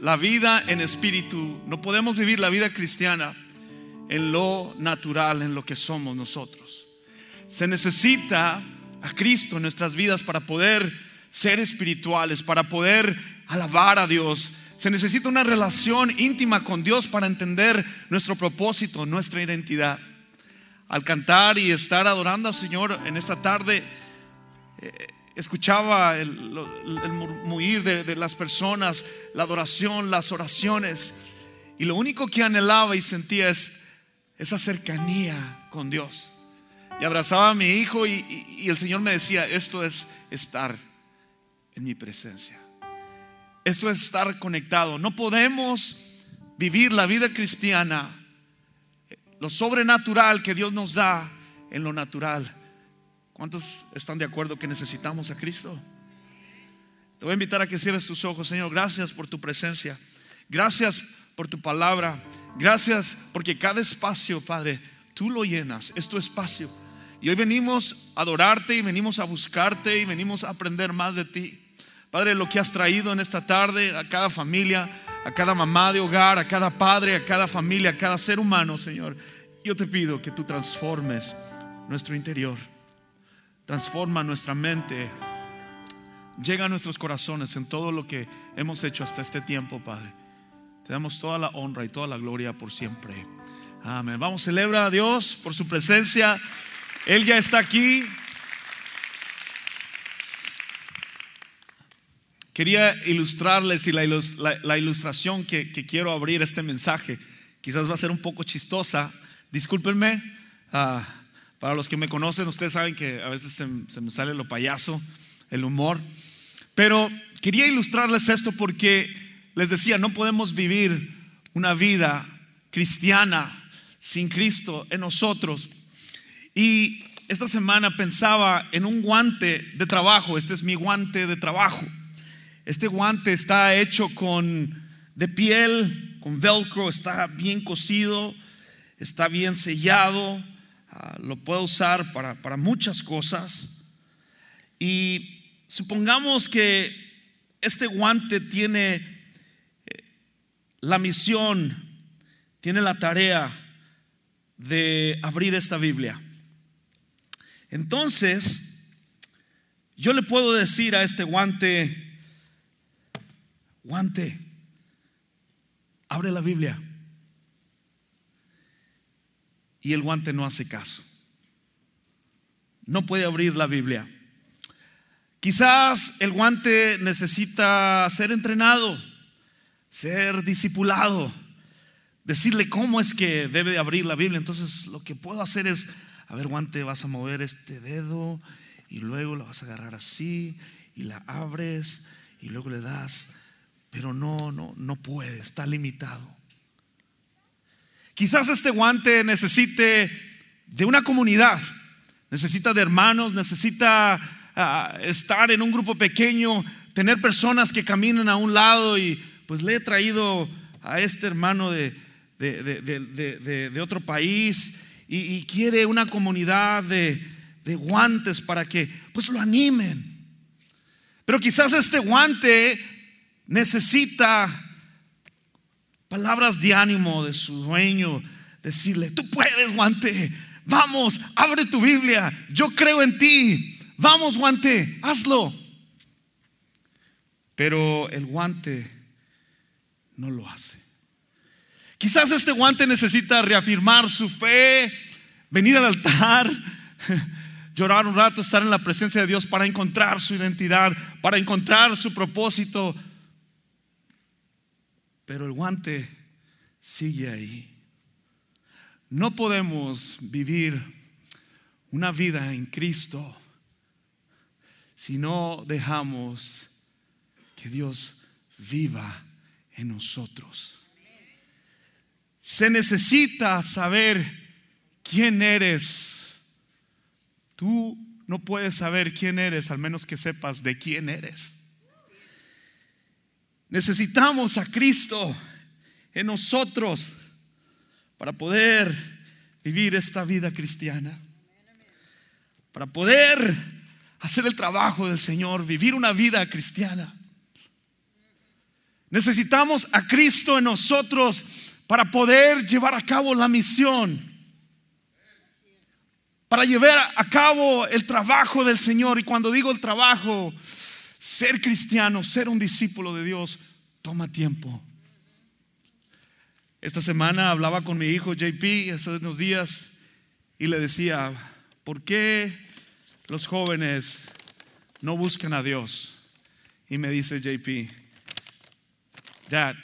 la vida en espíritu, no podemos vivir la vida cristiana en lo natural, en lo que somos nosotros. Se necesita a Cristo en nuestras vidas para poder ser espirituales, para poder alabar a Dios. Se necesita una relación íntima con Dios para entender nuestro propósito, nuestra identidad. Al cantar y estar adorando al Señor en esta tarde, eh, escuchaba el, murmullir de, de las personas, la adoración, las oraciones. Y lo único que anhelaba y sentía es esa cercanía con Dios. Y abrazaba a mi hijo y, el Señor me decía, esto es estar en mi presencia. Esto es estar conectado. No podemos vivir la vida cristiana, lo sobrenatural que Dios nos da en lo natural. ¿Cuántos están de acuerdo que necesitamos a Cristo? Te voy a invitar a que cierres tus ojos, Señor. Gracias por tu presencia. Gracias por tu palabra. Gracias porque cada espacio, Padre, tú lo llenas. Es tu espacio. Y hoy venimos a adorarte y venimos a buscarte y venimos a aprender más de ti. Padre, lo que has traído en esta tarde a cada familia, a cada mamá de hogar, a cada padre, a cada familia, a cada ser humano, Señor. Yo te pido que tú transformes nuestro interior. Transforma nuestra mente. Llega a nuestros corazones en todo lo que hemos hecho hasta este tiempo, Padre. Te damos toda la honra y toda la gloria por siempre. Amén. Vamos, celebra a Dios por su presencia. Él ya está aquí. Quería ilustrarles y la, ilustración que, quiero abrir este mensaje, quizás va a ser un poco chistosa. Discúlpenme. Ah, para los que me conocen, ustedes saben que a veces se, me sale lo payaso, el humor. Pero quería ilustrarles esto porque les decía, no podemos vivir una vida cristiana sin Cristo en nosotros. Y esta semana pensaba en un guante de trabajo, este es mi guante de trabajo. Este guante está hecho con de piel, con velcro, está bien cosido, está bien sellado Ah, lo puedo usar para, para muchas cosas. Y supongamos que este guante tiene eh, la misión, tiene la tarea de abrir esta Biblia. Entonces, yo le puedo decir a este guante, guante, abre la Biblia y el guante no hace caso. No puede abrir la Biblia. Quizás el guante necesita ser entrenado, ser discipulado, decirle cómo es que debe abrir la Biblia. Entonces lo que puedo hacer es, a ver guante, vas a mover este dedo y luego lo vas a agarrar así y la abres y luego le das, pero no, no, no puede, está limitado. Quizás este guante necesite de una comunidad, necesita de hermanos, necesita ah, estar en un grupo pequeño, tener personas que caminen a un lado y pues le he traído a este hermano de, de, otro país y, y, quiere una comunidad de, guantes para que pues lo animen. Pero quizás este guante necesita palabras de ánimo de su dueño, decirle, tú puedes, guante, vamos, abre tu Biblia, yo creo en ti, vamos, guante, hazlo. Pero el guante no lo hace. Quizás este guante necesita reafirmar su fe, venir al altar, llorar un rato, estar en la presencia de Dios para encontrar su identidad, para encontrar su propósito, pero el guante sigue ahí. No podemos vivir una vida en Cristo si no dejamos que Dios viva en nosotros. Se necesita saber quién eres. Tú no puedes saber quién eres al menos que sepas de quién eres. Necesitamos a Cristo en nosotros para poder vivir esta vida cristiana. Para poder hacer el trabajo del Señor, vivir una vida cristiana. Necesitamos a Cristo en nosotros para poder llevar a cabo la misión, para llevar a cabo el trabajo del Señor. Y cuando digo el trabajo, ser cristiano, ser un discípulo de Dios, toma tiempo. Esta semana hablaba con mi hijo JP hace unos días y le decía, ¿por qué los jóvenes no buscan a Dios? Y me dice JP, Dad,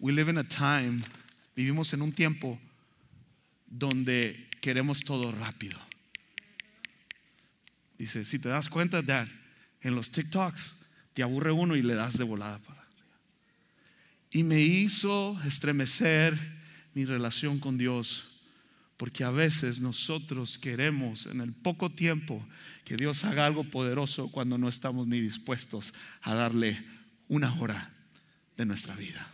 we live in a time, vivimos en un tiempo donde queremos todo rápido. Dice, si te das cuenta, Dad, en los TikToks te aburre uno y le das de volada para Y me hizo estremecer mi relación con Dios, porque a veces nosotros queremos en el poco tiempo que Dios haga algo poderoso cuando no estamos ni dispuestos a darle una hora de nuestra vida.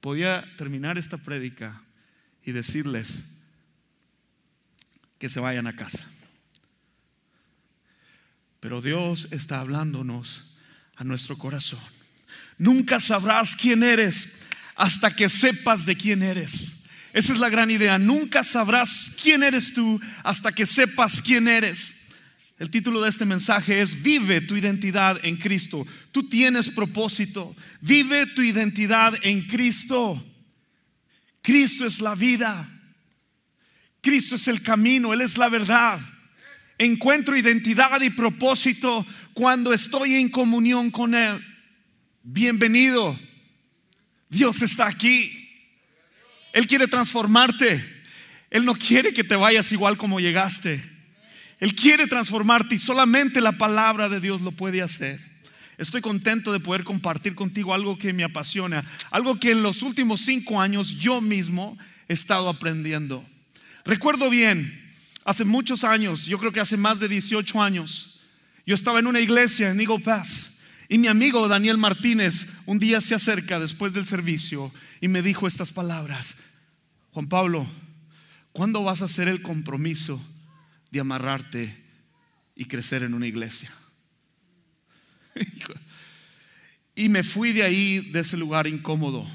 Podía terminar esta prédica y decirles que se vayan a casa. Pero Dios está hablándonos a nuestro corazón. Nunca sabrás quién eres hasta que sepas de quién eres. Esa es la gran idea. Nunca sabrás quién eres tú hasta que sepas quién eres. El título de este mensaje es Vive tu identidad en Cristo. Tú tienes propósito. Vive tu identidad en Cristo. Cristo es la vida. Cristo es el camino. Él es la verdad. Encuentro identidad y propósito cuando estoy en comunión con Él. Bienvenido. Dios está aquí. Él quiere transformarte. Él no quiere que te vayas igual como llegaste. Él quiere transformarte y solamente la palabra de Dios lo puede hacer. Estoy contento de poder compartir contigo algo que me apasiona, algo que en los últimos cinco años yo mismo he estado aprendiendo. Recuerdo bien, hace muchos años, yo creo que hace más de 18 años, yo estaba en una iglesia en Eagle Pass y mi amigo Daniel Martínez un día se acerca después del servicio y me dijo estas palabras, Juan Pablo, ¿cuándo vas a hacer el compromiso de amarrarte y crecer en una iglesia. y me fui de ahí, de ese lugar incómodo,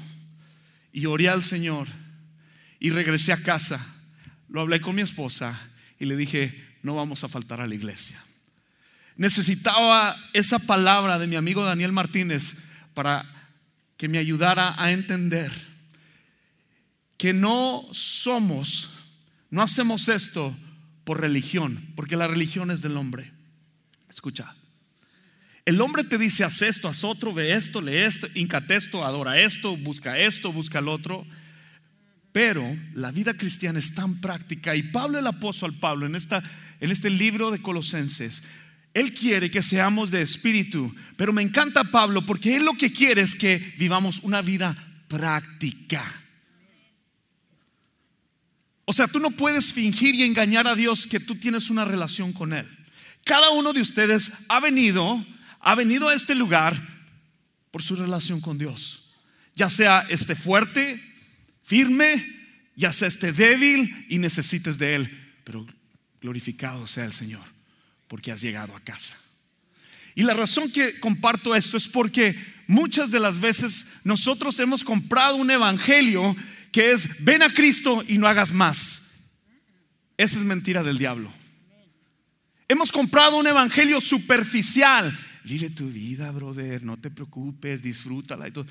y oré al Señor y regresé a casa. Lo hablé con mi esposa y le dije, no vamos a faltar a la iglesia. Necesitaba esa palabra de mi amigo Daniel Martínez para que me ayudara a entender que no somos, no hacemos esto por religión, porque la religión es del hombre. Escucha. El hombre te dice, haz esto, haz otro, ve esto, lee esto, incate esto, adora esto, busca esto, busca el otro. Pero la vida cristiana es tan práctica y Pablo el apóstol Pablo en, esta, en este libro de Colosenses, él quiere que seamos de espíritu, pero me encanta Pablo porque él lo que quiere es que vivamos una vida práctica. O sea, tú no puedes fingir y engañar a Dios que tú tienes una relación con Él. Cada uno de ustedes ha venido, ha venido a este lugar por su relación con Dios. Ya sea esté fuerte, firme, ya sea esté débil y necesites de Él. Pero glorificado sea el Señor porque has llegado a casa. Y la razón que comparto esto es porque muchas de las veces nosotros hemos comprado un evangelio que es ven a Cristo y no hagas más. Esa es mentira del diablo. Hemos comprado un evangelio superficial. Vive tu vida, brother, no te preocupes, disfrútala y todo.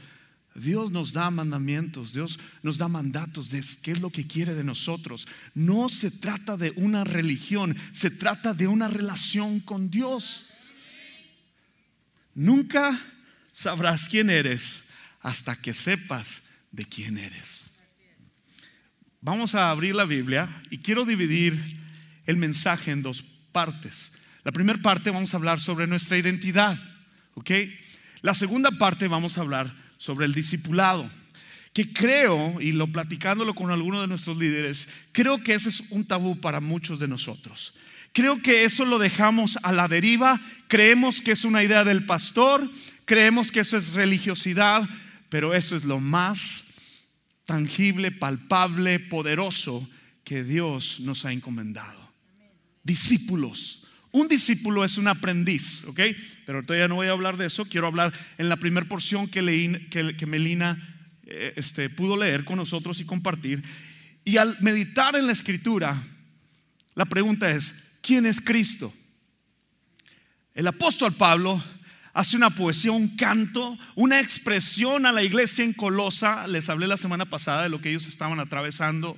Dios nos da mandamientos, Dios nos da mandatos de qué es lo que quiere de nosotros. No se trata de una religión, se trata de una relación con Dios. Nunca sabrás quién eres hasta que sepas de quién eres. Vamos a abrir la Biblia y quiero dividir el mensaje en dos partes. La primera parte vamos a hablar sobre nuestra identidad, ¿ok? La segunda parte vamos a hablar sobre el discipulado, que creo, y lo platicándolo con algunos de nuestros líderes, creo que ese es un tabú para muchos de nosotros. Creo que eso lo dejamos a la deriva, creemos que es una idea del pastor, creemos que eso es religiosidad, pero eso es lo más tangible, palpable, poderoso que Dios nos ha encomendado. Discípulos, Un discípulo es un aprendiz, ¿ok? Pero todavía no voy a hablar de eso. Quiero hablar en la primera porción que, Melina eh, este, pudo leer con nosotros y compartir. Y al meditar en la escritura, la pregunta es, ¿quién es Cristo? El apóstol Pablo hace una poesía, un canto, una expresión a la iglesia en Colosa. Les hablé la semana pasada de lo que ellos estaban atravesando.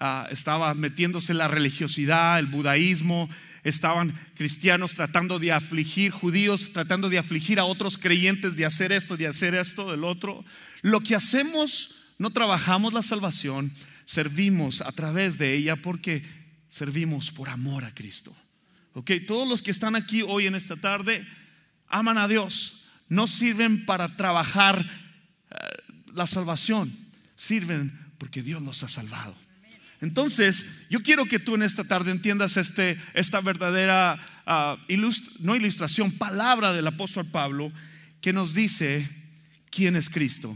Ah, estaba metiéndose la religiosidad, el budaísmo, estaban cristianos tratando de afligir, judíos tratando de afligir a otros creyentes de hacer esto, de hacer esto, del otro. Lo que hacemos, no trabajamos la salvación, servimos a través de ella porque servimos por amor a Cristo. Ok, todos los que están aquí hoy en esta tarde aman a Dios, no sirven para trabajar eh, la salvación, sirven porque Dios los ha salvado. Entonces, yo quiero que tú en esta tarde entiendas este, esta verdadera, ah, no ilustración, palabra del apóstol Pablo que nos dice quién es Cristo.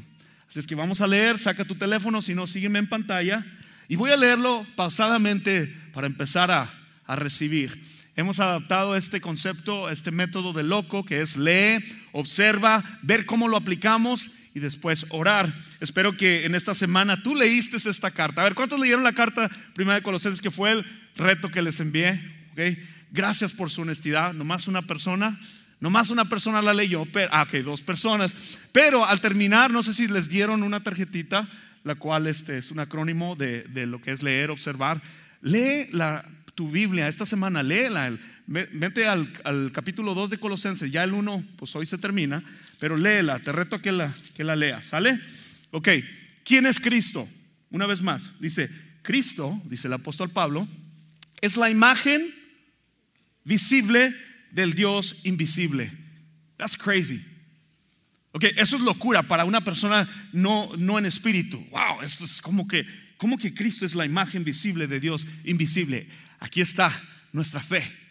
Así es que vamos a leer, saca tu teléfono, si no, sígueme en pantalla. Y voy a leerlo pausadamente para empezar a, a recibir. Hemos adaptado este concepto, este método de loco, que es lee, observa, ver cómo lo aplicamos y después orar. Espero que en esta semana tú leíste esta carta. A ver, ¿cuántos leyeron la carta primera de Colosenses que fue el reto que les envié? Gracias por su honestidad. Nomás una persona, nomás una persona la leyó. Pero, ah, ok, dos personas. Pero al terminar, no sé si les dieron una tarjetita, la cual este, es un acrónimo de, de lo que es leer, observar. Lee la tu Biblia esta semana, léela. Vete al, capítulo 2 de Colosenses, ya el 1, pues hoy se termina, pero léela, te reto que la, que la leas, ¿sale? Ok, ¿quién es Cristo? Una vez más, dice, Cristo, dice el apóstol Pablo, es la imagen visible del Dios invisible. That's crazy. Ok, eso es locura para una persona no, no en espíritu. Wow, esto es como que, como que Cristo es la imagen visible de Dios invisible. Aquí está nuestra fe.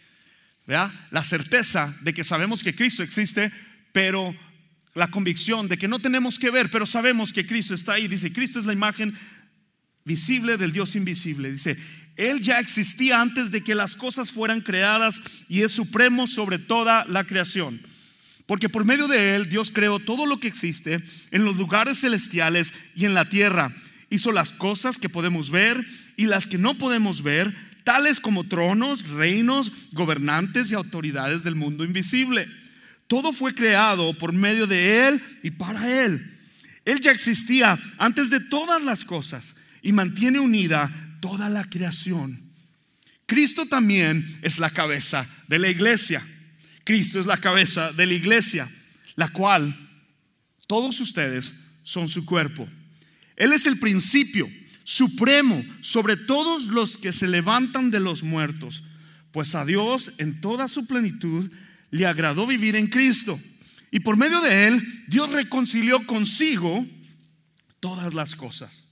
La certeza de que sabemos que Cristo existe, pero la convicción de que no tenemos que ver, pero sabemos que Cristo está ahí. Dice, Cristo es la imagen visible del Dios invisible. Dice, Él ya existía antes de que las cosas fueran creadas y es supremo sobre toda la creación. Porque por medio de Él Dios creó todo lo que existe en los lugares celestiales y en la tierra. Hizo las cosas que podemos ver y las que no podemos ver tales como tronos, reinos, gobernantes y autoridades del mundo invisible. Todo fue creado por medio de Él y para Él. Él ya existía antes de todas las cosas y mantiene unida toda la creación. Cristo también es la cabeza de la iglesia. Cristo es la cabeza de la iglesia, la cual todos ustedes son su cuerpo. Él es el principio supremo sobre todos los que se levantan de los muertos, pues a Dios en toda su plenitud le agradó vivir en Cristo. Y por medio de él, Dios reconcilió consigo todas las cosas.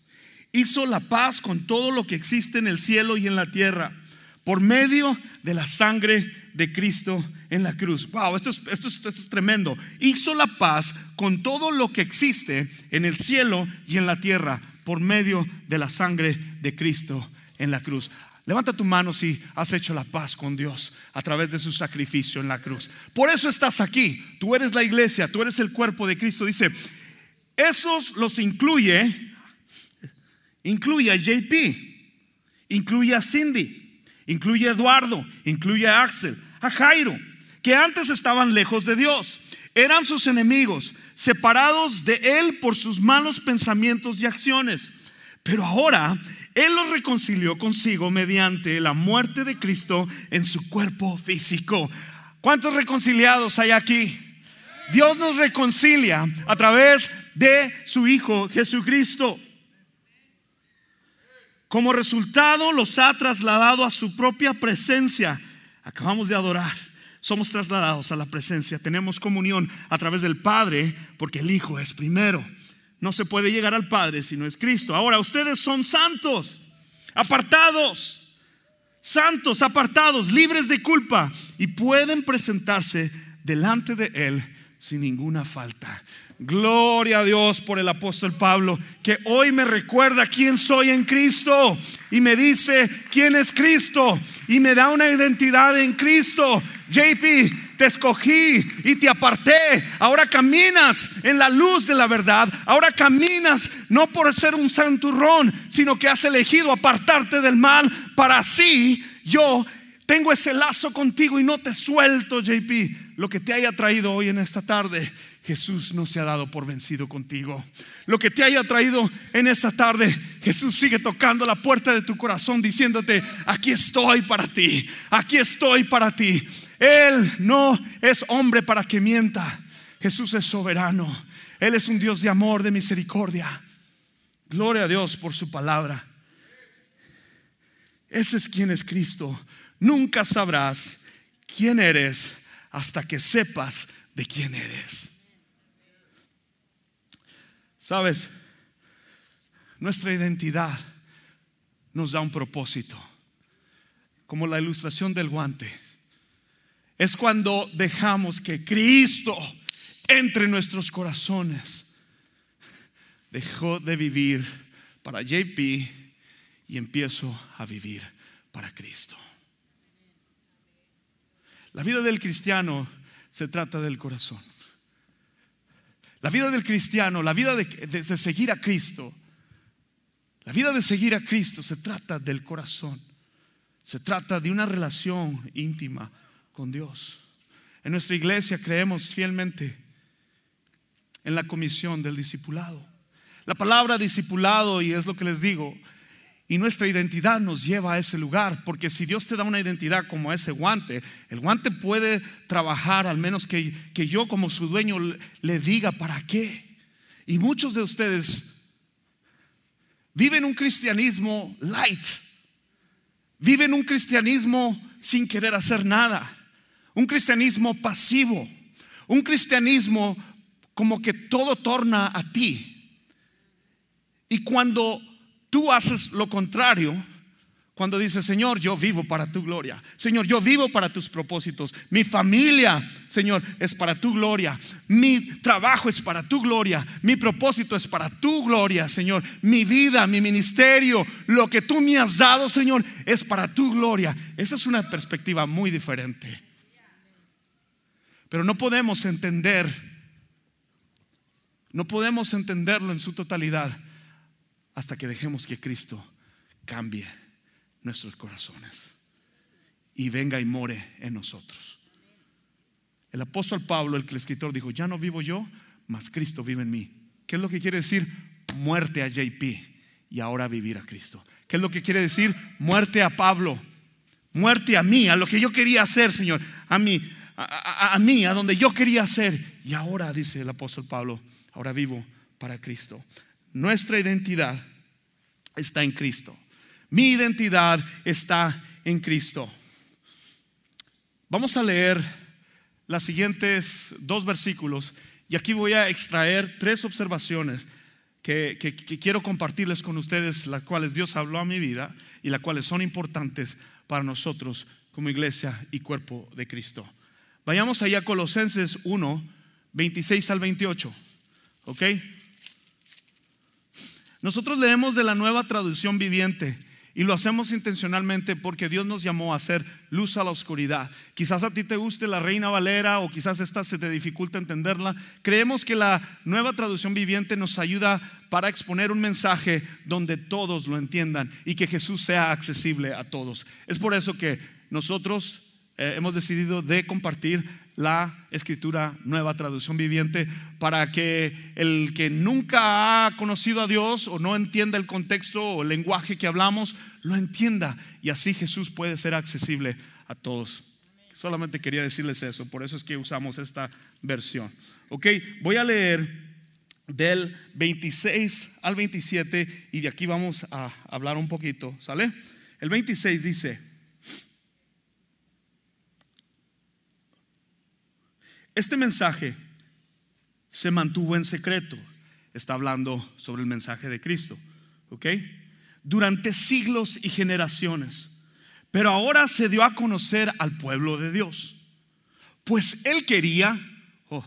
Hizo la paz con todo lo que existe en el cielo y en la tierra, por medio de la sangre de Cristo en la cruz. Wow, esto es, esto, esto es tremendo. Hizo la paz con todo lo que existe en el cielo y en la tierra por medio de la sangre de Cristo en la cruz. Levanta tu mano si has hecho la paz con Dios a través de su sacrificio en la cruz. Por eso estás aquí. Tú eres la iglesia, tú eres el cuerpo de Cristo. Dice, esos los incluye, incluye a JP, incluye a Cindy, incluye a Eduardo, incluye a Axel, a Jairo, que antes estaban lejos de Dios eran sus enemigos, separados de Él por sus malos pensamientos y acciones. Pero ahora Él los reconcilió consigo mediante la muerte de Cristo en su cuerpo físico. ¿Cuántos reconciliados hay aquí? Dios nos reconcilia a través de su Hijo Jesucristo. Como resultado los ha trasladado a su propia presencia. Acabamos de adorar somos trasladados a la presencia, tenemos comunión a través del Padre, porque el Hijo es primero. No se puede llegar al Padre si no es Cristo. Ahora, ustedes son santos, apartados, santos, apartados, libres de culpa y pueden presentarse delante de Él sin ninguna falta. Gloria a Dios por el apóstol Pablo, que hoy me recuerda quién soy en Cristo y me dice quién es Cristo y me da una identidad en Cristo. JP, te escogí y te aparté. Ahora caminas en la luz de la verdad. Ahora caminas no por ser un santurrón, sino que has elegido apartarte del mal para así yo tengo ese lazo contigo y no te suelto, JP. Lo que te haya traído hoy en esta tarde Jesús no se ha dado por vencido contigo. Lo que te haya traído en esta tarde, Jesús sigue tocando la puerta de tu corazón diciéndote, aquí estoy para ti, aquí estoy para ti. Él no es hombre para que mienta. Jesús es soberano. Él es un Dios de amor, de misericordia. Gloria a Dios por su palabra. Ese es quien es Cristo. Nunca sabrás quién eres hasta que sepas de quién eres. Sabes, nuestra identidad nos da un propósito, como la ilustración del guante. Es cuando dejamos que Cristo entre en nuestros corazones. Dejó de vivir para JP y empiezo a vivir para Cristo. La vida del cristiano se trata del corazón. La vida del cristiano, la vida de, seguir a Cristo, la vida de seguir a Cristo se trata del corazón. Se trata de una relación íntima con Dios. En nuestra iglesia creemos fielmente en la comisión del discipulado. La palabra discipulado, y es lo que les digo, y nuestra identidad nos lleva a ese lugar, porque si Dios te da una identidad como ese guante, el guante puede trabajar al menos que, que yo como su dueño le diga para qué. Y muchos de ustedes viven un cristianismo light, viven un cristianismo sin querer hacer nada, un cristianismo pasivo, un cristianismo como que todo torna a ti. Y cuando tú haces lo contrario cuando dices, Señor, yo vivo para tu gloria. Señor, yo vivo para tus propósitos. Mi familia, Señor, es para tu gloria. Mi trabajo es para tu gloria. Mi propósito es para tu gloria, Señor. Mi vida, mi ministerio, lo que tú me has dado, Señor, es para tu gloria. Esa es una perspectiva muy diferente. Pero no podemos entender, no podemos entenderlo en su totalidad hasta que dejemos que Cristo cambie nuestros corazones y venga y more en nosotros. El apóstol Pablo, el escritor dijo, ya no vivo yo, mas Cristo vive en mí. ¿Qué es lo que quiere decir? Muerte a JP y ahora vivir a Cristo. ¿Qué es lo que quiere decir? Muerte a Pablo, muerte a mí, a lo que yo quería hacer, Señor, a mí, a, mí, a donde yo quería hacer. Y ahora, dice el apóstol Pablo, ahora vivo para Cristo. Nuestra identidad está en Cristo. Mi identidad está en Cristo. Vamos a leer las siguientes dos versículos y aquí voy a extraer tres observaciones que, quiero compartirles con ustedes, las cuales Dios habló a mi vida y las cuales son importantes para nosotros como iglesia y cuerpo de Cristo. Vayamos allá a Colosenses 1, 26 al 28. ¿Ok? Nosotros leemos de la nueva traducción viviente y lo hacemos intencionalmente porque Dios nos llamó a hacer luz a la oscuridad. Quizás a ti te guste la Reina Valera o quizás esta se te dificulta entenderla. Creemos que la nueva traducción viviente nos ayuda para exponer un mensaje donde todos lo entiendan y que Jesús sea accesible a todos. Es por eso que nosotros eh, hemos decidido de compartir la escritura nueva traducción viviente para que el que nunca ha conocido a Dios o no entienda el contexto o el lenguaje que hablamos, lo entienda y así Jesús puede ser accesible a todos. Solamente quería decirles eso, por eso es que usamos esta versión. Ok, voy a leer del 26 al 27 y de aquí vamos a hablar un poquito, ¿sale? El 26 dice, Este mensaje se mantuvo en secreto. Está hablando sobre el mensaje de Cristo. ¿Ok? Durante siglos y generaciones. Pero ahora se dio a conocer al pueblo de Dios. Pues Él quería, oh,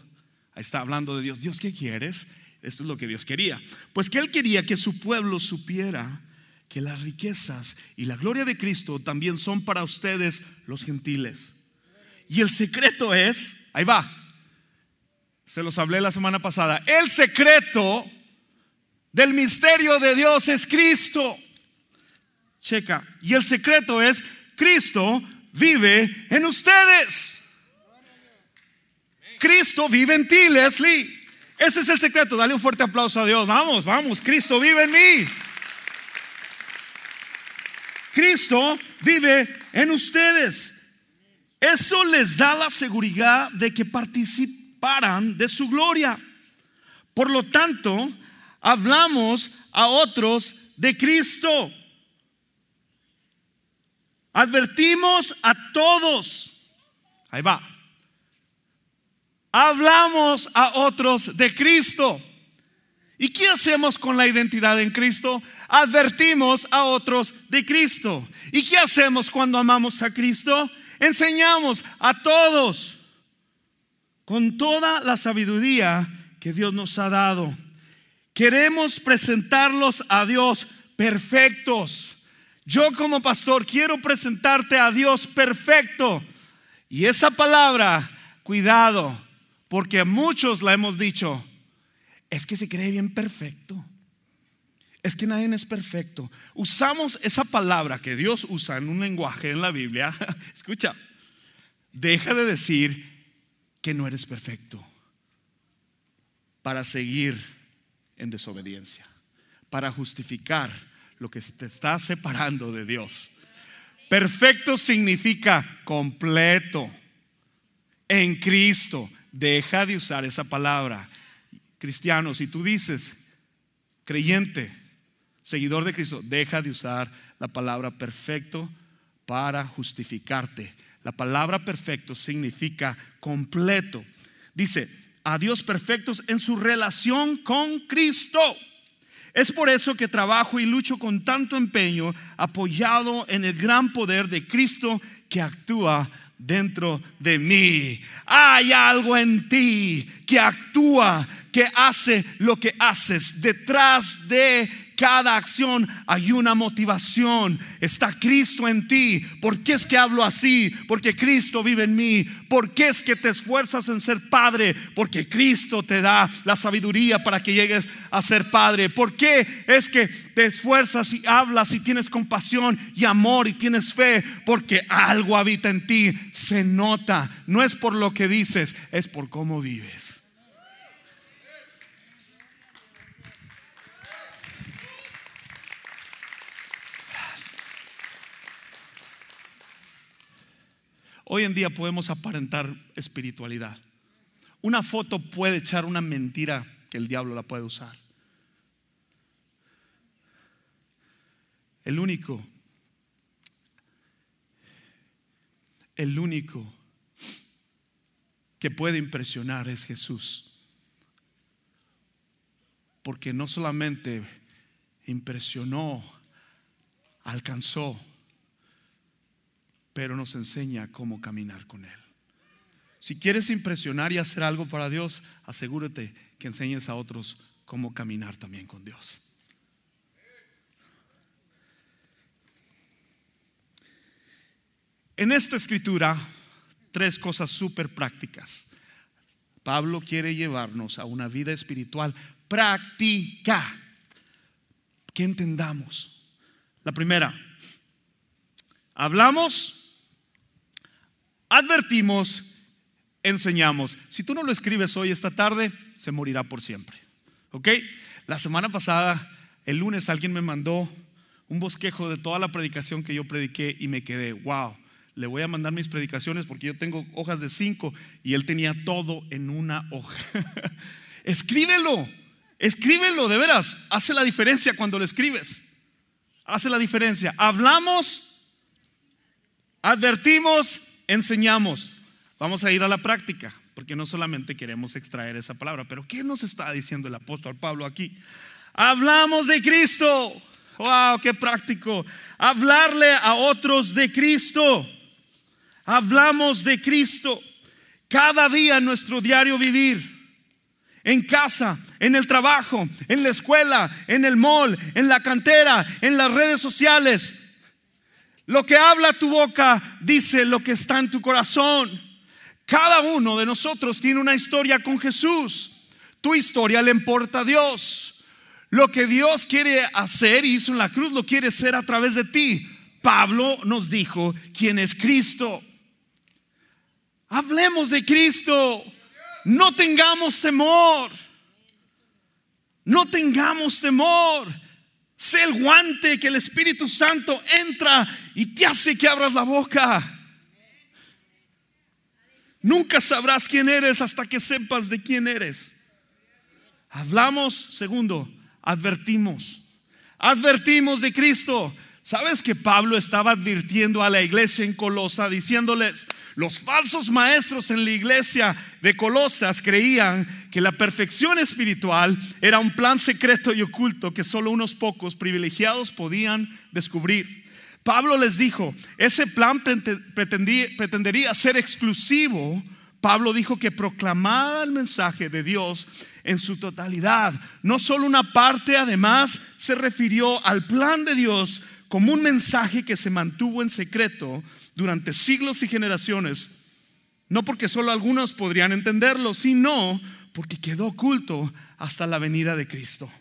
Ahí está hablando de Dios. Dios, ¿qué quieres? Esto es lo que Dios quería. Pues que Él quería que su pueblo supiera que las riquezas y la gloria de Cristo también son para ustedes los gentiles. Y el secreto es, ahí va, se los hablé la semana pasada, el secreto del misterio de Dios es Cristo. Checa, y el secreto es, Cristo vive en ustedes. Cristo vive en ti, Leslie. Ese es el secreto. Dale un fuerte aplauso a Dios. Vamos, vamos. Cristo vive en mí. Cristo vive en ustedes. Eso les da la seguridad de que participarán de su gloria. Por lo tanto, hablamos a otros de Cristo. Advertimos a todos. Ahí va. Hablamos a otros de Cristo. ¿Y qué hacemos con la identidad en Cristo? Advertimos a otros de Cristo. ¿Y qué hacemos cuando amamos a Cristo? Enseñamos a todos con toda la sabiduría que Dios nos ha dado. Queremos presentarlos a Dios perfectos. Yo como pastor quiero presentarte a Dios perfecto. Y esa palabra, cuidado, porque a muchos la hemos dicho, es que se cree bien perfecto. Es que nadie es perfecto. Usamos esa palabra que Dios usa en un lenguaje en la Biblia. Escucha, deja de decir que no eres perfecto para seguir en desobediencia, para justificar lo que te está separando de Dios. Perfecto significa completo en Cristo. Deja de usar esa palabra cristiano, si tú dices creyente, seguidor de Cristo, deja de usar la palabra perfecto para justificarte. La palabra perfecto significa completo. Dice, a Dios perfectos en su relación con Cristo. Es por eso que trabajo y lucho con tanto empeño, apoyado en el gran poder de Cristo que actúa dentro de mí. Hay algo en ti que actúa, que hace lo que haces. Detrás de cada acción hay una motivación. Está Cristo en ti. ¿Por qué es que hablo así? Porque Cristo vive en mí. ¿Por qué es que te esfuerzas en ser padre? Porque Cristo te da la sabiduría para que llegues a ser padre. ¿Por qué es que te esfuerzas y hablas y tienes compasión y amor y tienes fe? Porque algo habita en ti. Se nota. No es por lo que dices, es por cómo vives. Hoy en día podemos aparentar espiritualidad. Una foto puede echar una mentira que el diablo la puede usar. El único, el único que puede impresionar es Jesús. Porque no solamente impresionó, alcanzó, pero nos enseña cómo caminar con Él. Si quieres impresionar y hacer algo para Dios, asegúrate que enseñes a otros cómo caminar también con Dios. En esta escritura, tres cosas súper prácticas. Pablo quiere llevarnos a una vida espiritual práctica. Que entendamos. La primera, hablamos advertimos, enseñamos. Si tú no lo escribes hoy, esta tarde, se morirá por siempre. ¿Ok? La semana pasada, el lunes, alguien me mandó un bosquejo de toda la predicación que yo prediqué y me quedé, wow, le voy a mandar mis predicaciones porque yo tengo hojas de cinco y él tenía todo en una hoja. Escríbelo, escríbelo, de veras, hace la diferencia cuando lo escribes. Hace la diferencia. Hablamos, advertimos, enseñamos. Vamos a ir a la práctica, porque no solamente queremos extraer esa palabra, pero ¿qué nos está diciendo el apóstol Pablo aquí? Hablamos de Cristo. ¡Wow! ¡Qué práctico! Hablarle a otros de Cristo. Hablamos de Cristo cada día en nuestro diario vivir. en casa, en el trabajo, en la escuela, en el mall, en la cantera, en las redes sociales. Lo que habla tu boca dice lo que está en tu corazón. Cada uno de nosotros tiene una historia con Jesús. Tu historia le importa a Dios. Lo que Dios quiere hacer y hizo en la cruz lo quiere hacer a través de ti. Pablo nos dijo quién es Cristo. Hablemos de Cristo. No tengamos temor. No tengamos temor. Sé el guante que el Espíritu Santo entra y te hace que abras la boca. Nunca sabrás quién eres hasta que sepas de quién eres. Hablamos, segundo, advertimos. Advertimos de Cristo. ¿Sabes que Pablo estaba advirtiendo a la iglesia en Colosa diciéndoles, los falsos maestros en la iglesia de Colosas creían que la perfección espiritual era un plan secreto y oculto que solo unos pocos privilegiados podían descubrir? Pablo les dijo, ese plan pretendería ser exclusivo. Pablo dijo que proclamara el mensaje de Dios en su totalidad. No solo una parte, además, se refirió al plan de Dios como un mensaje que se mantuvo en secreto durante siglos y generaciones, no porque solo algunos podrían entenderlo, sino porque quedó oculto hasta la venida de Cristo.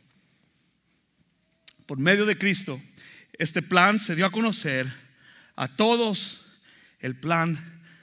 Por medio de Cristo, este plan se dio a conocer a todos el plan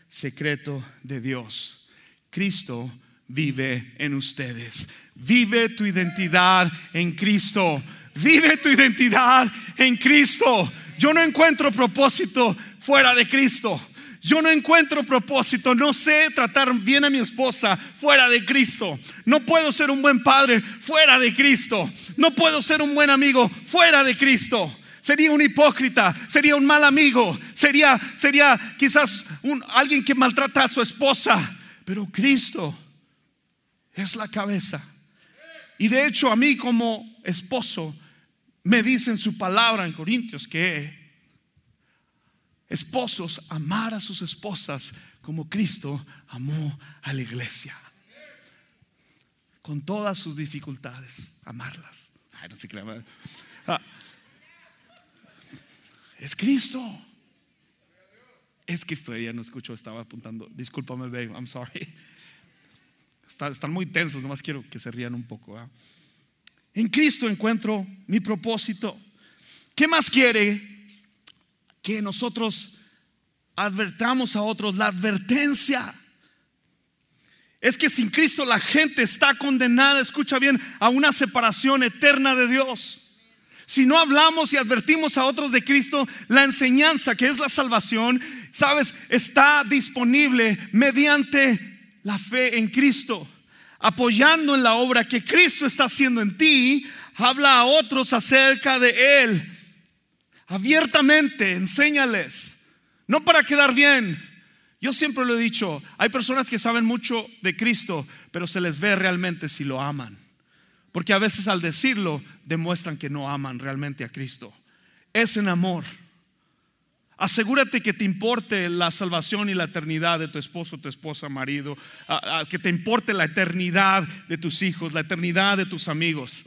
secreto de Dios. Cristo vive en ustedes. Vive tu identidad en Cristo. Vive tu identidad en Cristo. Yo no encuentro propósito fuera de Cristo. Yo no encuentro propósito, no sé tratar bien a mi esposa fuera de Cristo. No puedo ser un buen padre fuera de Cristo. No puedo ser un buen amigo fuera de Cristo. Sería un hipócrita, sería un mal amigo, sería, sería quizás alguien que maltrata a su esposa. Pero Cristo es la cabeza. Y de hecho a mí como esposo me dice en su palabra en Corintios que esposos amar a sus esposas como Cristo amó a la iglesia. Con todas sus dificultades, amarlas. Ah. Es Cristo. Es Cristo, ella no escuchó, estaba apuntando. Discúlpame, babe, I'm sorry. Están, muy tensos, nomás quiero que se rían un poco. En Cristo encuentro mi propósito. ¿Qué más quiere? Que nosotros advertamos a otros la advertencia. Es que sin Cristo la gente está condenada, escucha bien, a una separación eterna de Dios. Si no hablamos y advertimos a otros de Cristo, la enseñanza que es la salvación, sabes, está disponible mediante la fe en Cristo apoyando en la obra que Cristo está haciendo en ti, habla a otros acerca de Él. Abiertamente, enséñales. No para quedar bien. Yo siempre lo he dicho, hay personas que saben mucho de Cristo, pero se les ve realmente si lo aman. Porque a veces al decirlo demuestran que no aman realmente a Cristo. Es en amor. Asegúrate que te importe la salvación y la eternidad de tu esposo, tu esposa, marido, que te importe la eternidad de tus hijos, la eternidad de tus amigos.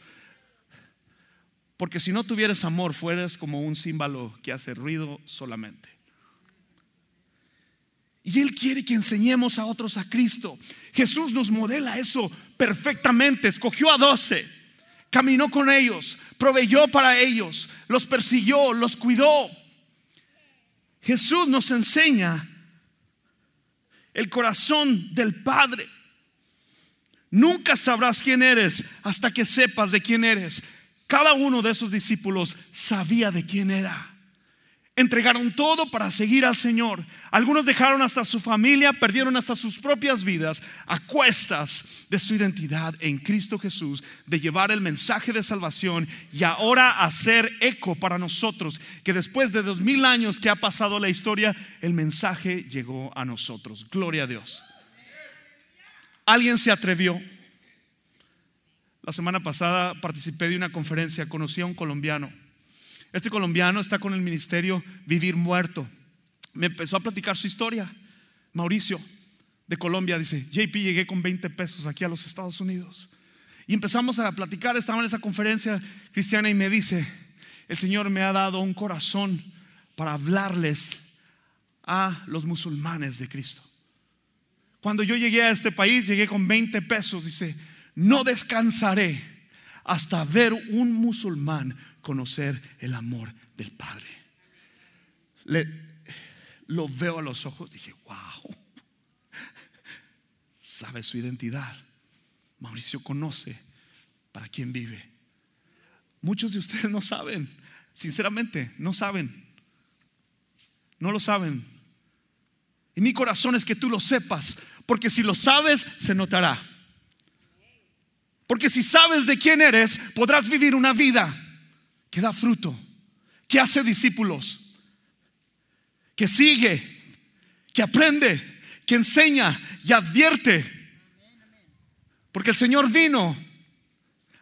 Porque si no tuvieras amor, fueras como un símbolo que hace ruido solamente. Y Él quiere que enseñemos a otros a Cristo. Jesús nos modela eso perfectamente. Escogió a doce, caminó con ellos, proveyó para ellos, los persiguió, los cuidó. Jesús nos enseña el corazón del Padre. Nunca sabrás quién eres hasta que sepas de quién eres. Cada uno de esos discípulos sabía de quién era entregaron todo para seguir al Señor. Algunos dejaron hasta su familia, perdieron hasta sus propias vidas a cuestas de su identidad en Cristo Jesús, de llevar el mensaje de salvación y ahora hacer eco para nosotros, que después de dos mil años que ha pasado la historia, el mensaje llegó a nosotros. Gloria a Dios. Alguien se atrevió. La semana pasada participé de una conferencia, conocí a un colombiano este colombiano está con el ministerio Vivir Muerto. Me empezó a platicar su historia. Mauricio, de Colombia, dice, JP, llegué con 20 pesos aquí a los Estados Unidos. Y empezamos a platicar, estaba en esa conferencia cristiana y me dice, el Señor me ha dado un corazón para hablarles a los musulmanes de Cristo. Cuando yo llegué a este país, llegué con 20 pesos, dice, no descansaré hasta ver un musulmán conocer el amor del Padre. Le, lo veo a los ojos, dije, wow, sabe su identidad. Mauricio conoce para quién vive. Muchos de ustedes no saben, sinceramente, no saben. No lo saben. Y mi corazón es que tú lo sepas, porque si lo sabes, se notará. Porque si sabes de quién eres, podrás vivir una vida que da fruto, que hace discípulos, que sigue, que aprende, que enseña y advierte. Porque el Señor vino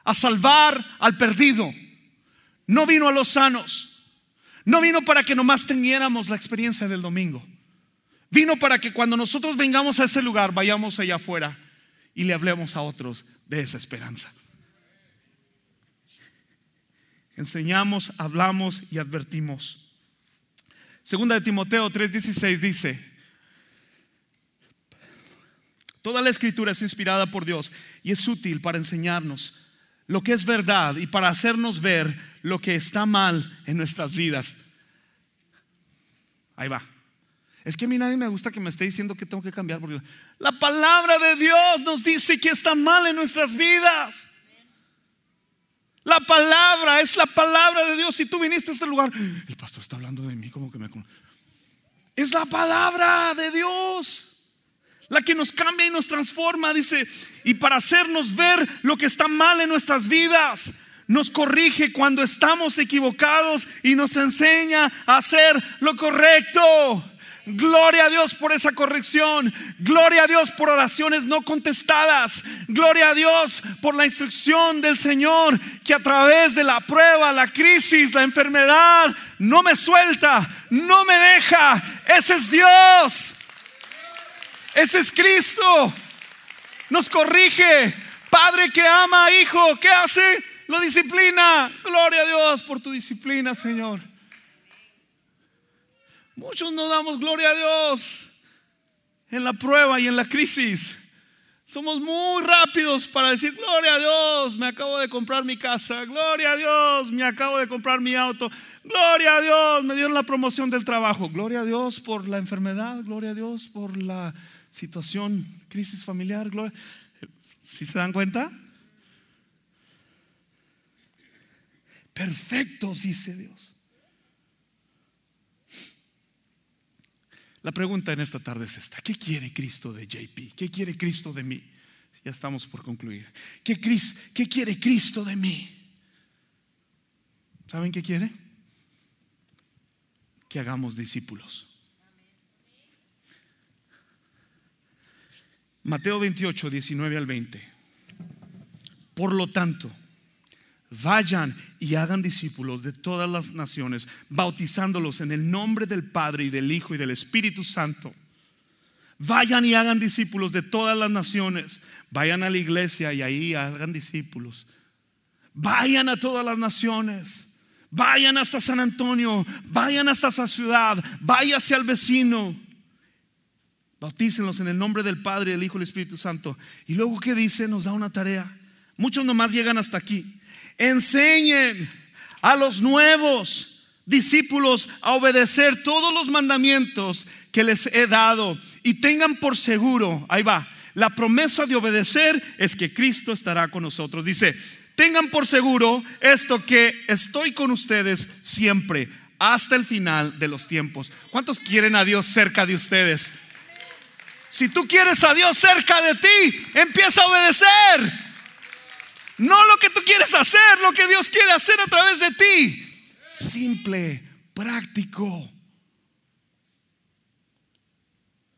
a salvar al perdido, no vino a los sanos, no vino para que nomás teniéramos la experiencia del domingo. Vino para que cuando nosotros vengamos a ese lugar, vayamos allá afuera y le hablemos a otros de esa esperanza. Enseñamos, hablamos y advertimos. Segunda de Timoteo 3:16 dice, Toda la escritura es inspirada por Dios y es útil para enseñarnos lo que es verdad y para hacernos ver lo que está mal en nuestras vidas. Ahí va. Es que a mí nadie me gusta que me esté diciendo que tengo que cambiar porque la palabra de Dios nos dice que está mal en nuestras vidas. La palabra es la palabra de Dios. Si tú viniste a este lugar, el pastor está hablando de mí como que me... Es la palabra de Dios. La que nos cambia y nos transforma, dice, y para hacernos ver lo que está mal en nuestras vidas, nos corrige cuando estamos equivocados y nos enseña a hacer lo correcto. Gloria a Dios por esa corrección. Gloria a Dios por oraciones no contestadas. Gloria a Dios por la instrucción del Señor que a través de la prueba, la crisis, la enfermedad, no me suelta, no me deja. Ese es Dios. Ese es Cristo. Nos corrige. Padre que ama hijo, ¿qué hace? Lo disciplina. Gloria a Dios por tu disciplina, Señor. Muchos no damos gloria a Dios en la prueba y en la crisis. Somos muy rápidos para decir, gloria a Dios, me acabo de comprar mi casa, gloria a Dios, me acabo de comprar mi auto, gloria a Dios, me dieron la promoción del trabajo, gloria a Dios por la enfermedad, gloria a Dios por la situación, crisis familiar, gloria. ¿Sí se dan cuenta? Perfectos, dice Dios. La pregunta en esta tarde es esta. ¿Qué quiere Cristo de JP? ¿Qué quiere Cristo de mí? Ya estamos por concluir. ¿Qué, qué quiere Cristo de mí? ¿Saben qué quiere? Que hagamos discípulos. Mateo 28, 19 al 20. Por lo tanto, Vayan y hagan discípulos de todas las naciones, bautizándolos en el nombre del Padre y del Hijo y del Espíritu Santo. Vayan y hagan discípulos de todas las naciones. Vayan a la iglesia y ahí hagan discípulos. Vayan a todas las naciones. Vayan hasta San Antonio. Vayan hasta esa ciudad. Váyase al vecino. Bautícenlos en el nombre del Padre, del Hijo y del Espíritu Santo. Y luego, ¿qué dice? Nos da una tarea. Muchos nomás llegan hasta aquí enseñen a los nuevos discípulos a obedecer todos los mandamientos que les he dado y tengan por seguro, ahí va, la promesa de obedecer es que Cristo estará con nosotros. Dice, tengan por seguro esto que estoy con ustedes siempre, hasta el final de los tiempos. ¿Cuántos quieren a Dios cerca de ustedes? Si tú quieres a Dios cerca de ti, empieza a obedecer. No lo que tú quieres hacer, lo que Dios quiere hacer a través de ti. Simple, práctico.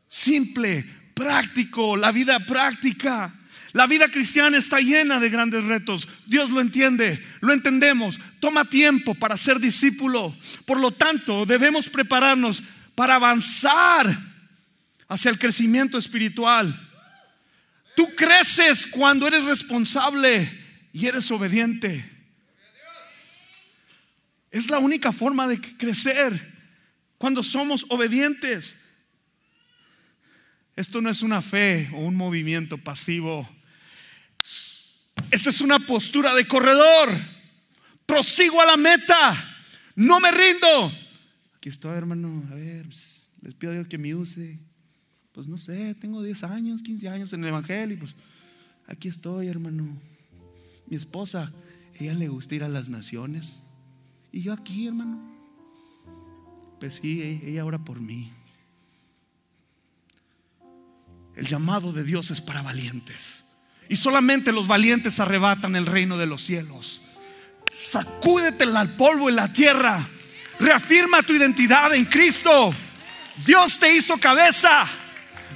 Simple, práctico, la vida práctica. La vida cristiana está llena de grandes retos. Dios lo entiende, lo entendemos. Toma tiempo para ser discípulo. Por lo tanto, debemos prepararnos para avanzar hacia el crecimiento espiritual. Tú creces cuando eres responsable y eres obediente. Es la única forma de crecer cuando somos obedientes. Esto no es una fe o un movimiento pasivo. Esta es una postura de corredor. Prosigo a la meta. No me rindo. Aquí estoy, hermano. A ver, pues, les pido a Dios que me use. Pues no sé, tengo 10 años, 15 años en el Evangelio. Pues aquí estoy, hermano. Mi esposa, ella le gusta ir a las naciones. Y yo aquí, hermano. Pues sí, ella ora por mí. El llamado de Dios es para valientes. Y solamente los valientes arrebatan el reino de los cielos. Sacúdete al polvo en la tierra. Reafirma tu identidad en Cristo. Dios te hizo cabeza.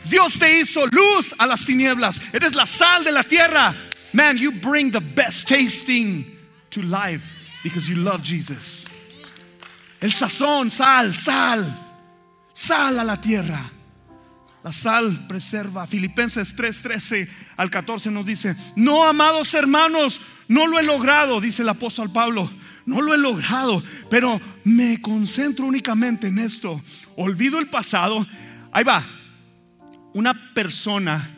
Dios te hizo luz a las tinieblas. Eres la sal de la tierra. Man, you bring the best tasting to life because you love Jesus. El sazón, sal, sal, sal a la tierra. La sal preserva. Filipenses 3:13 al 14 nos dice, no amados hermanos, no lo he logrado, dice el apóstol Pablo, no lo he logrado, pero me concentro únicamente en esto. Olvido el pasado. Ahí va. Una persona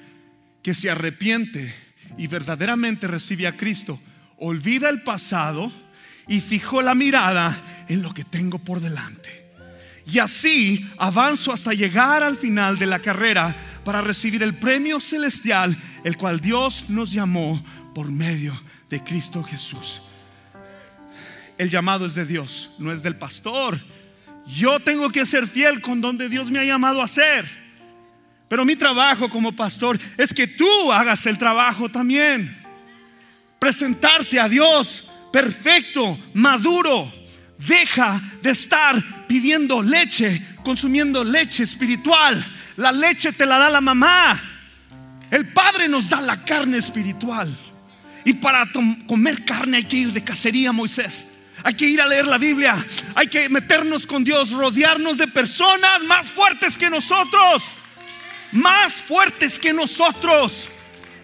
que se arrepiente y verdaderamente recibe a Cristo, olvida el pasado y fijó la mirada en lo que tengo por delante. Y así avanzo hasta llegar al final de la carrera para recibir el premio celestial, el cual Dios nos llamó por medio de Cristo Jesús. El llamado es de Dios, no es del pastor. Yo tengo que ser fiel con donde Dios me ha llamado a ser. Pero mi trabajo como pastor es que tú hagas el trabajo también. Presentarte a Dios perfecto, maduro. Deja de estar pidiendo leche, consumiendo leche espiritual. La leche te la da la mamá. El Padre nos da la carne espiritual. Y para comer carne hay que ir de cacería, Moisés. Hay que ir a leer la Biblia. Hay que meternos con Dios, rodearnos de personas más fuertes que nosotros. Más fuertes que nosotros.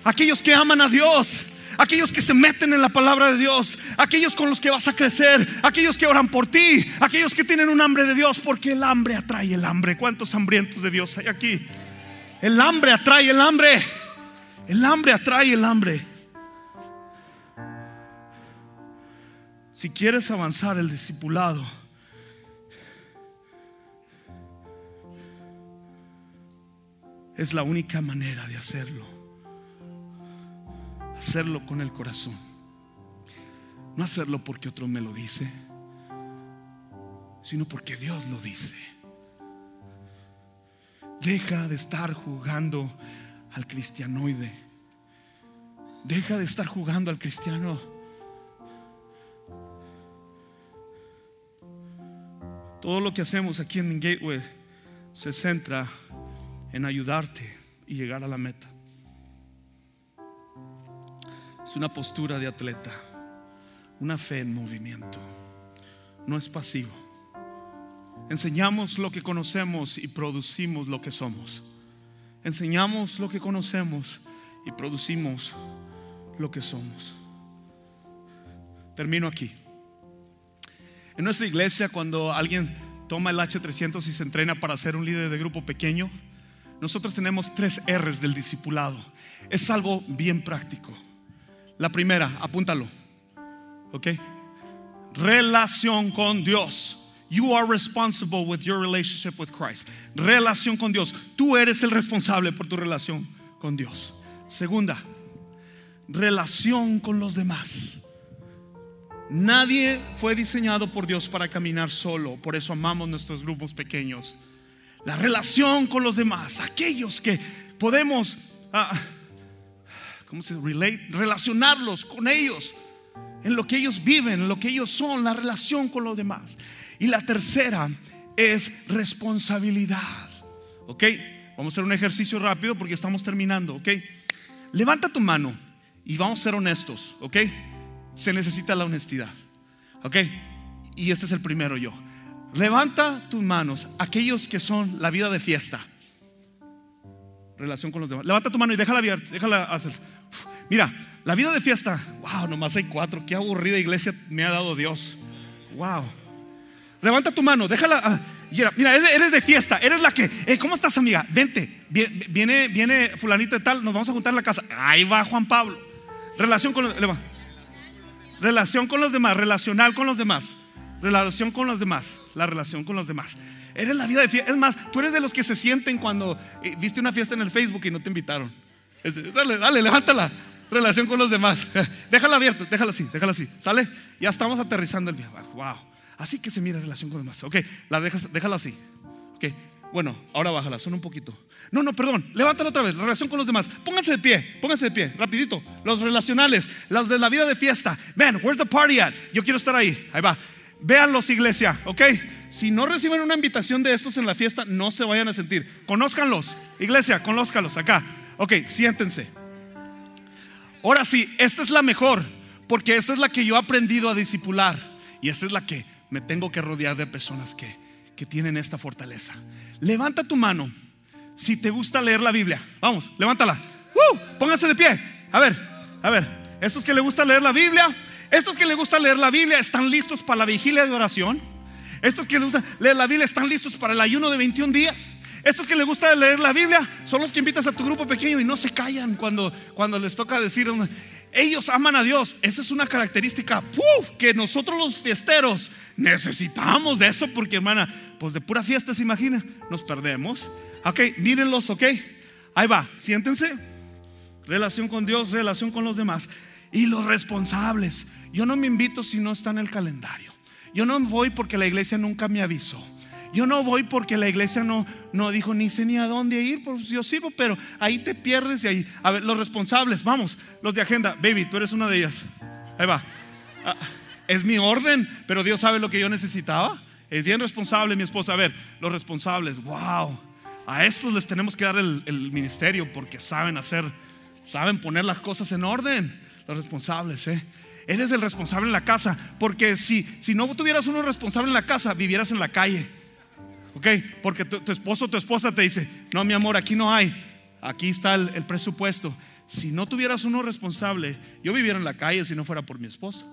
Aquellos que aman a Dios aquellos que se meten en la palabra de Dios, aquellos con los que vas a crecer, aquellos que oran por ti, aquellos que tienen un hambre de Dios, porque el hambre atrae el hambre. ¿Cuántos hambrientos de Dios hay aquí? El hambre atrae el hambre. El hambre atrae el hambre. Si quieres avanzar el discipulado, es la única manera de hacerlo hacerlo con el corazón. No hacerlo porque otro me lo dice, sino porque Dios lo dice. Deja de estar jugando al cristianoide. Deja de estar jugando al cristiano. Todo lo que hacemos aquí en Gateway se centra en ayudarte y llegar a la meta. Es una postura de atleta, una fe en movimiento. No es pasivo. Enseñamos lo que conocemos y producimos lo que somos. Enseñamos lo que conocemos y producimos lo que somos. Termino aquí. En nuestra iglesia, cuando alguien toma el H300 y se entrena para ser un líder de grupo pequeño, nosotros tenemos tres R's del discipulado. Es algo bien práctico. La primera, apúntalo. ¿Ok? Relación con Dios. You are responsible with your relationship with Christ. Relación con Dios. Tú eres el responsable por tu relación con Dios. Segunda, relación con los demás. Nadie fue diseñado por Dios para caminar solo. Por eso amamos nuestros grupos pequeños. La relación con los demás. Aquellos que podemos... Ah, ¿cómo se relate? Relacionarlos con ellos, en lo que ellos viven, en lo que ellos son, la relación con los demás. Y la tercera es responsabilidad. ¿Ok? Vamos a hacer un ejercicio rápido porque estamos terminando. ¿Ok? Levanta tu mano y vamos a ser honestos. ¿Ok? Se necesita la honestidad. ¿Ok? Y este es el primero yo. Levanta tus manos, aquellos que son la vida de fiesta. Relación con los demás. Levanta tu mano y déjala abierta, déjala. Mira, la vida de fiesta. Wow, nomás hay cuatro. Qué aburrida iglesia me ha dado Dios. Wow. Levanta tu mano, déjala. Ah, mira, eres de, fiesta, eres la que. Eh, ¿Cómo estás, amiga? Vente. Viene, viene fulanito de tal, nos vamos a juntar en la casa. Ahí va Juan Pablo. Relación con los, relación con los demás, relacional con los demás. Relación con los demás, la relación con los demás. Eres la vida de fiesta. Es más, tú eres de los que se sienten cuando eh, viste una fiesta en el Facebook y no te invitaron. dale, dale, levántala. Relación con los demás. déjala abierta, déjala así, déjala así. ¿Sale? Ya estamos aterrizando el día. Wow. Así que se mira relación con los demás. Ok, la dejas, déjala así. Ok, bueno, ahora bájala, son un poquito. No, no, perdón, levántala otra vez. Relación con los demás. Pónganse de pie, pónganse de pie, rapidito. Los relacionales, las de la vida de fiesta. Man, where's the party at? Yo quiero estar ahí. Ahí va. Véanlos, iglesia, ¿ok? Si no reciben una invitación de estos en la fiesta, no se vayan a sentir. Conózcanlos, iglesia, conózcanlos acá. Ok, siéntense. Ahora sí, esta es la mejor, porque esta es la que yo he aprendido a disipular. Y esta es la que me tengo que rodear de personas que, que tienen esta fortaleza. Levanta tu mano si te gusta leer la Biblia. Vamos, levántala. ¡Uh! Pónganse de pie. A ver, a ver. Estos que le gusta leer la Biblia, estos que le gusta leer la Biblia están listos para la vigilia de oración. Estos que le gusta leer la Biblia están listos para el ayuno de 21 días. Estos que les gusta leer la Biblia son los que invitas a tu grupo pequeño y no se callan cuando, cuando les toca decir ellos aman a Dios. Esa es una característica que nosotros los fiesteros necesitamos de eso porque, hermana, pues de pura fiesta se imagina, nos perdemos. Ok, mírenlos, ok. Ahí va, siéntense. Relación con Dios, relación con los demás. Y los responsables. Yo no me invito si no está en el calendario. Yo no voy porque la iglesia nunca me avisó. Yo no voy porque la iglesia no, no dijo ni sé ni a dónde ir, pues yo sirvo, pero ahí te pierdes y ahí. A ver, los responsables, vamos, los de agenda, baby, tú eres una de ellas. Ahí va. Ah, es mi orden, pero Dios sabe lo que yo necesitaba. Es bien responsable mi esposa. A ver, los responsables, wow. A estos les tenemos que dar el, el ministerio porque saben hacer, saben poner las cosas en orden. Los responsables, ¿eh? Eres el responsable en la casa, porque si, si no tuvieras uno responsable en la casa, vivieras en la calle. ¿Ok? Porque tu, esposo o tu esposa te dice, no, mi amor, aquí no hay, aquí está el, presupuesto. Si no tuvieras uno responsable, yo viviera en la calle si no fuera por mi esposa.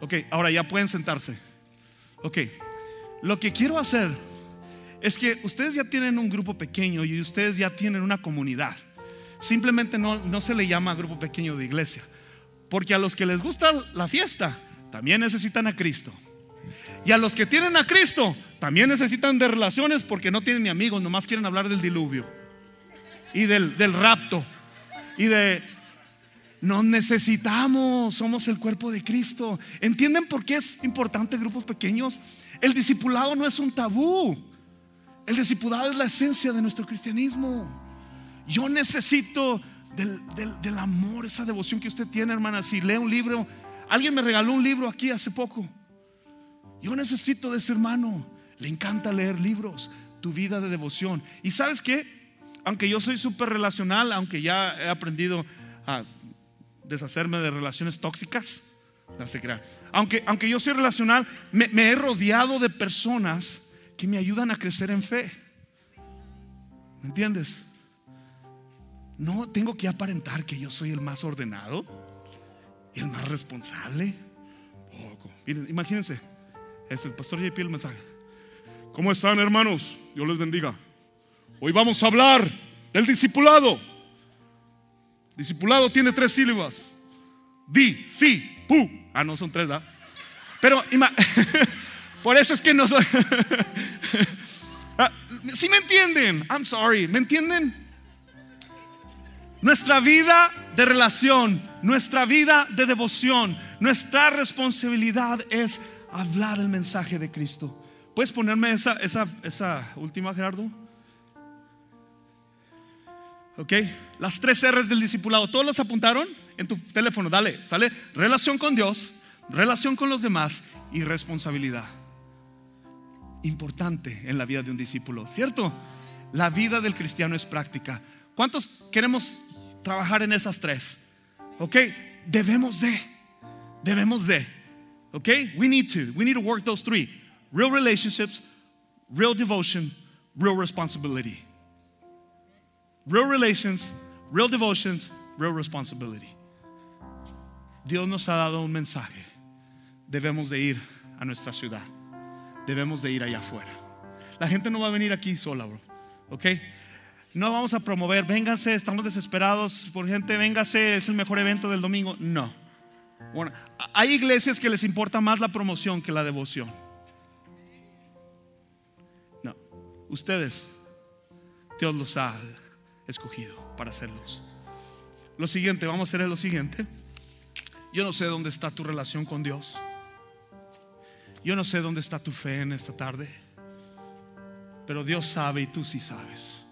Ok, ahora ya pueden sentarse. Ok, lo que quiero hacer es que ustedes ya tienen un grupo pequeño y ustedes ya tienen una comunidad. Simplemente no, no se le llama grupo pequeño de iglesia. Porque a los que les gusta la fiesta, también necesitan a Cristo. Y a los que tienen a Cristo, también necesitan de relaciones porque no tienen ni amigos, nomás quieren hablar del diluvio y del, del rapto y de... Nos necesitamos, somos el cuerpo de Cristo. ¿Entienden por qué es importante grupos pequeños? El discipulado no es un tabú. El discipulado es la esencia de nuestro cristianismo. Yo necesito del, del, amor, esa devoción que usted tiene, hermana. Si lee un libro, alguien me regaló un libro aquí hace poco. Yo necesito de ese hermano. Le encanta leer libros, tu vida de devoción. Y sabes qué? Aunque yo soy súper relacional, aunque ya he aprendido a deshacerme de relaciones tóxicas, no se. Aunque, aunque yo soy relacional, me, me he rodeado de personas que me ayudan a crecer en fe. ¿Me entiendes? No tengo que aparentar que yo soy el más ordenado y el más responsable. Poco. Miren, imagínense, es el pastor JP el mensaje. ¿Cómo están, hermanos? Dios les bendiga. Hoy vamos a hablar del discipulado. Discipulado tiene tres sílabas. Di, si, pu. Ah, no son tres, ¿verdad? Pero por eso es que no soy. Ah, si me entienden, I'm sorry, ¿me entienden? Nuestra vida de relación, nuestra vida de devoción, nuestra responsabilidad es hablar el mensaje de Cristo. ¿Puedes ponerme esa, esa, esa última, Gerardo? Ok, las tres R's del discipulado, ¿todos las apuntaron en tu teléfono? Dale, sale relación con Dios, relación con los demás y responsabilidad. Importante en la vida de un discípulo, ¿cierto? La vida del cristiano es práctica. ¿Cuántos queremos trabajar en esas tres? Ok, debemos de, debemos de. Ok, we need to, we need to work those three real relationships, real devotion, real responsibility. Real relations, real devotions, real responsibility. Dios nos ha dado un mensaje. Debemos de ir a nuestra ciudad. Debemos de ir allá afuera. La gente no va a venir aquí sola, bro. ¿Ok? No vamos a promover, véngase, estamos desesperados por gente, véngase, es el mejor evento del domingo. No. Bueno, hay iglesias que les importa más la promoción que la devoción. No. Ustedes, Dios los ha escogido para hacerlos. Lo siguiente, vamos a hacer lo siguiente. Yo no sé dónde está tu relación con Dios. Yo no sé dónde está tu fe en esta tarde. Pero Dios sabe y tú sí sabes.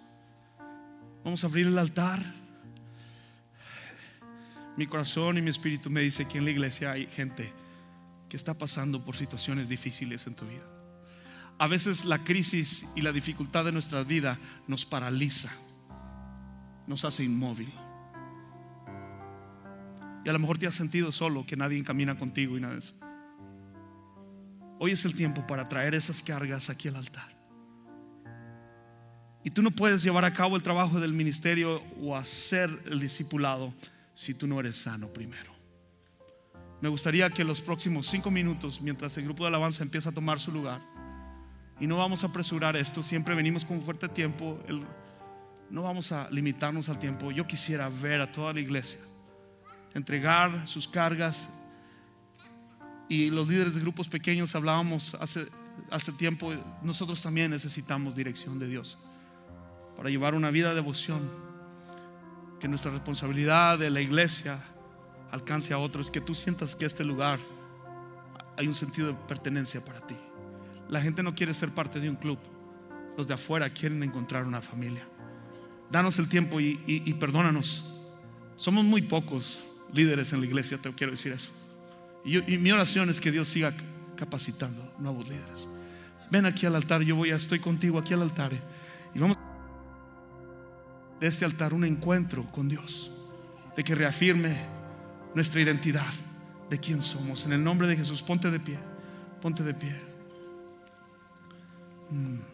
Vamos a abrir el altar. Mi corazón y mi espíritu me dice que en la iglesia hay gente que está pasando por situaciones difíciles en tu vida. A veces la crisis y la dificultad de nuestra vida nos paraliza, nos hace inmóvil. Y a lo mejor te has sentido solo, que nadie camina contigo y nada de eso. Hoy es el tiempo para traer esas cargas aquí al altar. Y tú no puedes llevar a cabo el trabajo del ministerio o hacer el discipulado si tú no eres sano primero. Me gustaría que los próximos cinco minutos, mientras el grupo de alabanza empieza a tomar su lugar, y no vamos a apresurar esto, siempre venimos con fuerte tiempo, no vamos a limitarnos al tiempo. Yo quisiera ver a toda la iglesia entregar sus cargas. Y los líderes de grupos pequeños hablábamos hace, hace tiempo, nosotros también necesitamos dirección de Dios para llevar una vida de devoción. Que nuestra responsabilidad de la iglesia alcance a otros, que tú sientas que este lugar hay un sentido de pertenencia para ti. La gente no quiere ser parte de un club, los de afuera quieren encontrar una familia. Danos el tiempo y, perdónanos. Somos muy pocos líderes en la iglesia, te quiero decir eso. Y, mi oración es que Dios siga capacitando nuevos líderes. Ven aquí al altar, yo voy a, estoy contigo aquí al altar. De este altar un encuentro con Dios, de que reafirme nuestra identidad, de quién somos. En el nombre de Jesús, ponte de pie, ponte de pie. Mm.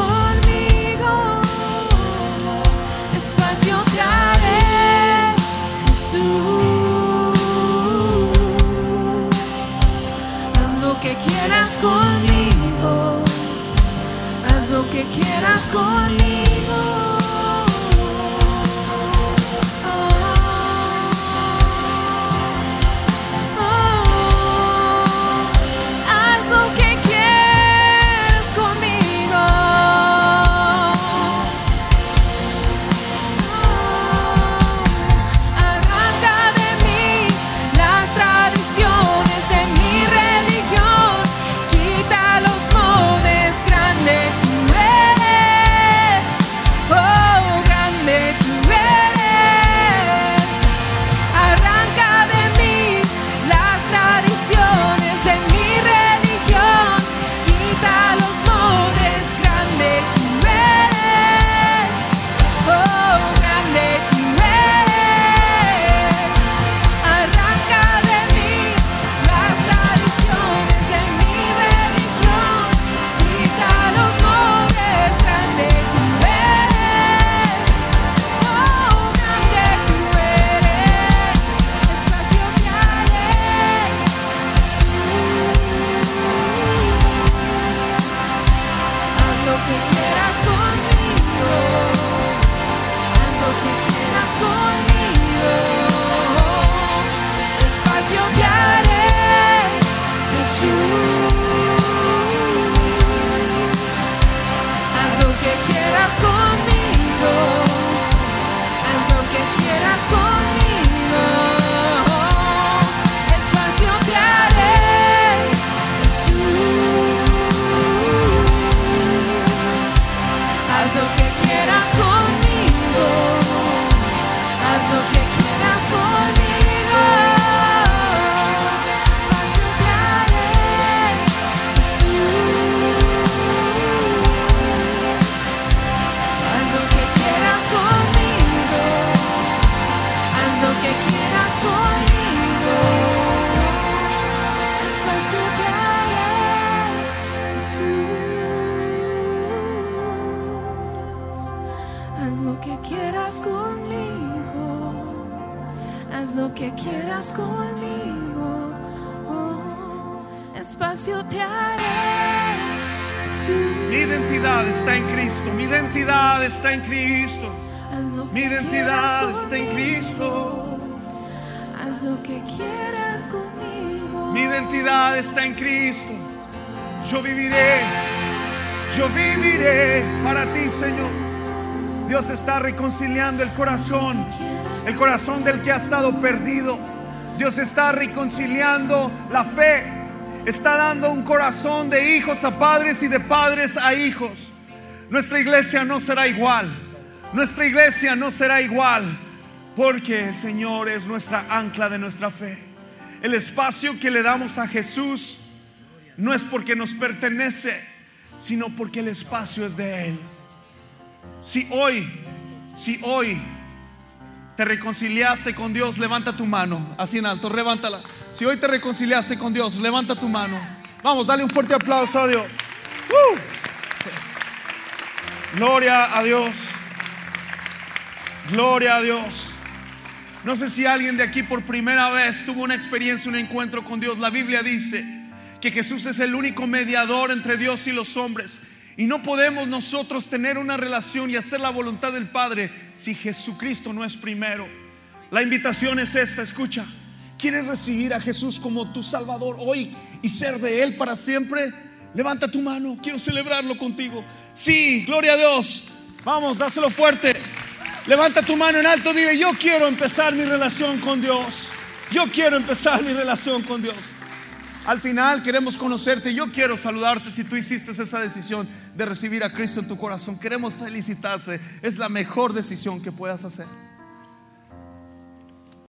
Conmigo. Espacio haré, Jesús. Haz lo que quieras conmigo. Identidad está en Cristo. Yo viviré. Yo viviré para ti, Señor. Dios está reconciliando el corazón. El corazón del que ha estado perdido. Dios está reconciliando la fe. Está dando un corazón de hijos a padres y de padres a hijos. Nuestra iglesia no será igual. Nuestra iglesia no será igual. Porque el Señor es nuestra ancla de nuestra fe. El espacio que le damos a Jesús no es porque nos pertenece, sino porque el espacio es de Él. Si hoy, si hoy te reconciliaste con Dios, levanta tu mano, así en alto, levántala. Si hoy te reconciliaste con Dios, levanta tu mano. Vamos, dale un fuerte aplauso a Dios. ¡Uh! Gloria a Dios. Gloria a Dios. No sé si alguien de aquí por primera vez tuvo una experiencia, un encuentro con Dios. La Biblia dice que Jesús es el único mediador entre Dios y los hombres. Y no podemos nosotros tener una relación y hacer la voluntad del Padre si Jesucristo no es primero. La invitación es esta, escucha. ¿Quieres recibir a Jesús como tu Salvador hoy y ser de Él para siempre? Levanta tu mano, quiero celebrarlo contigo. Sí, gloria a Dios. Vamos, dáselo fuerte. Levanta tu mano en alto, dile, yo quiero empezar mi relación con Dios. Yo quiero empezar mi relación con Dios. Al final queremos conocerte. Yo quiero saludarte si tú hiciste esa decisión de recibir a Cristo en tu corazón. Queremos felicitarte. Es la mejor decisión que puedas hacer.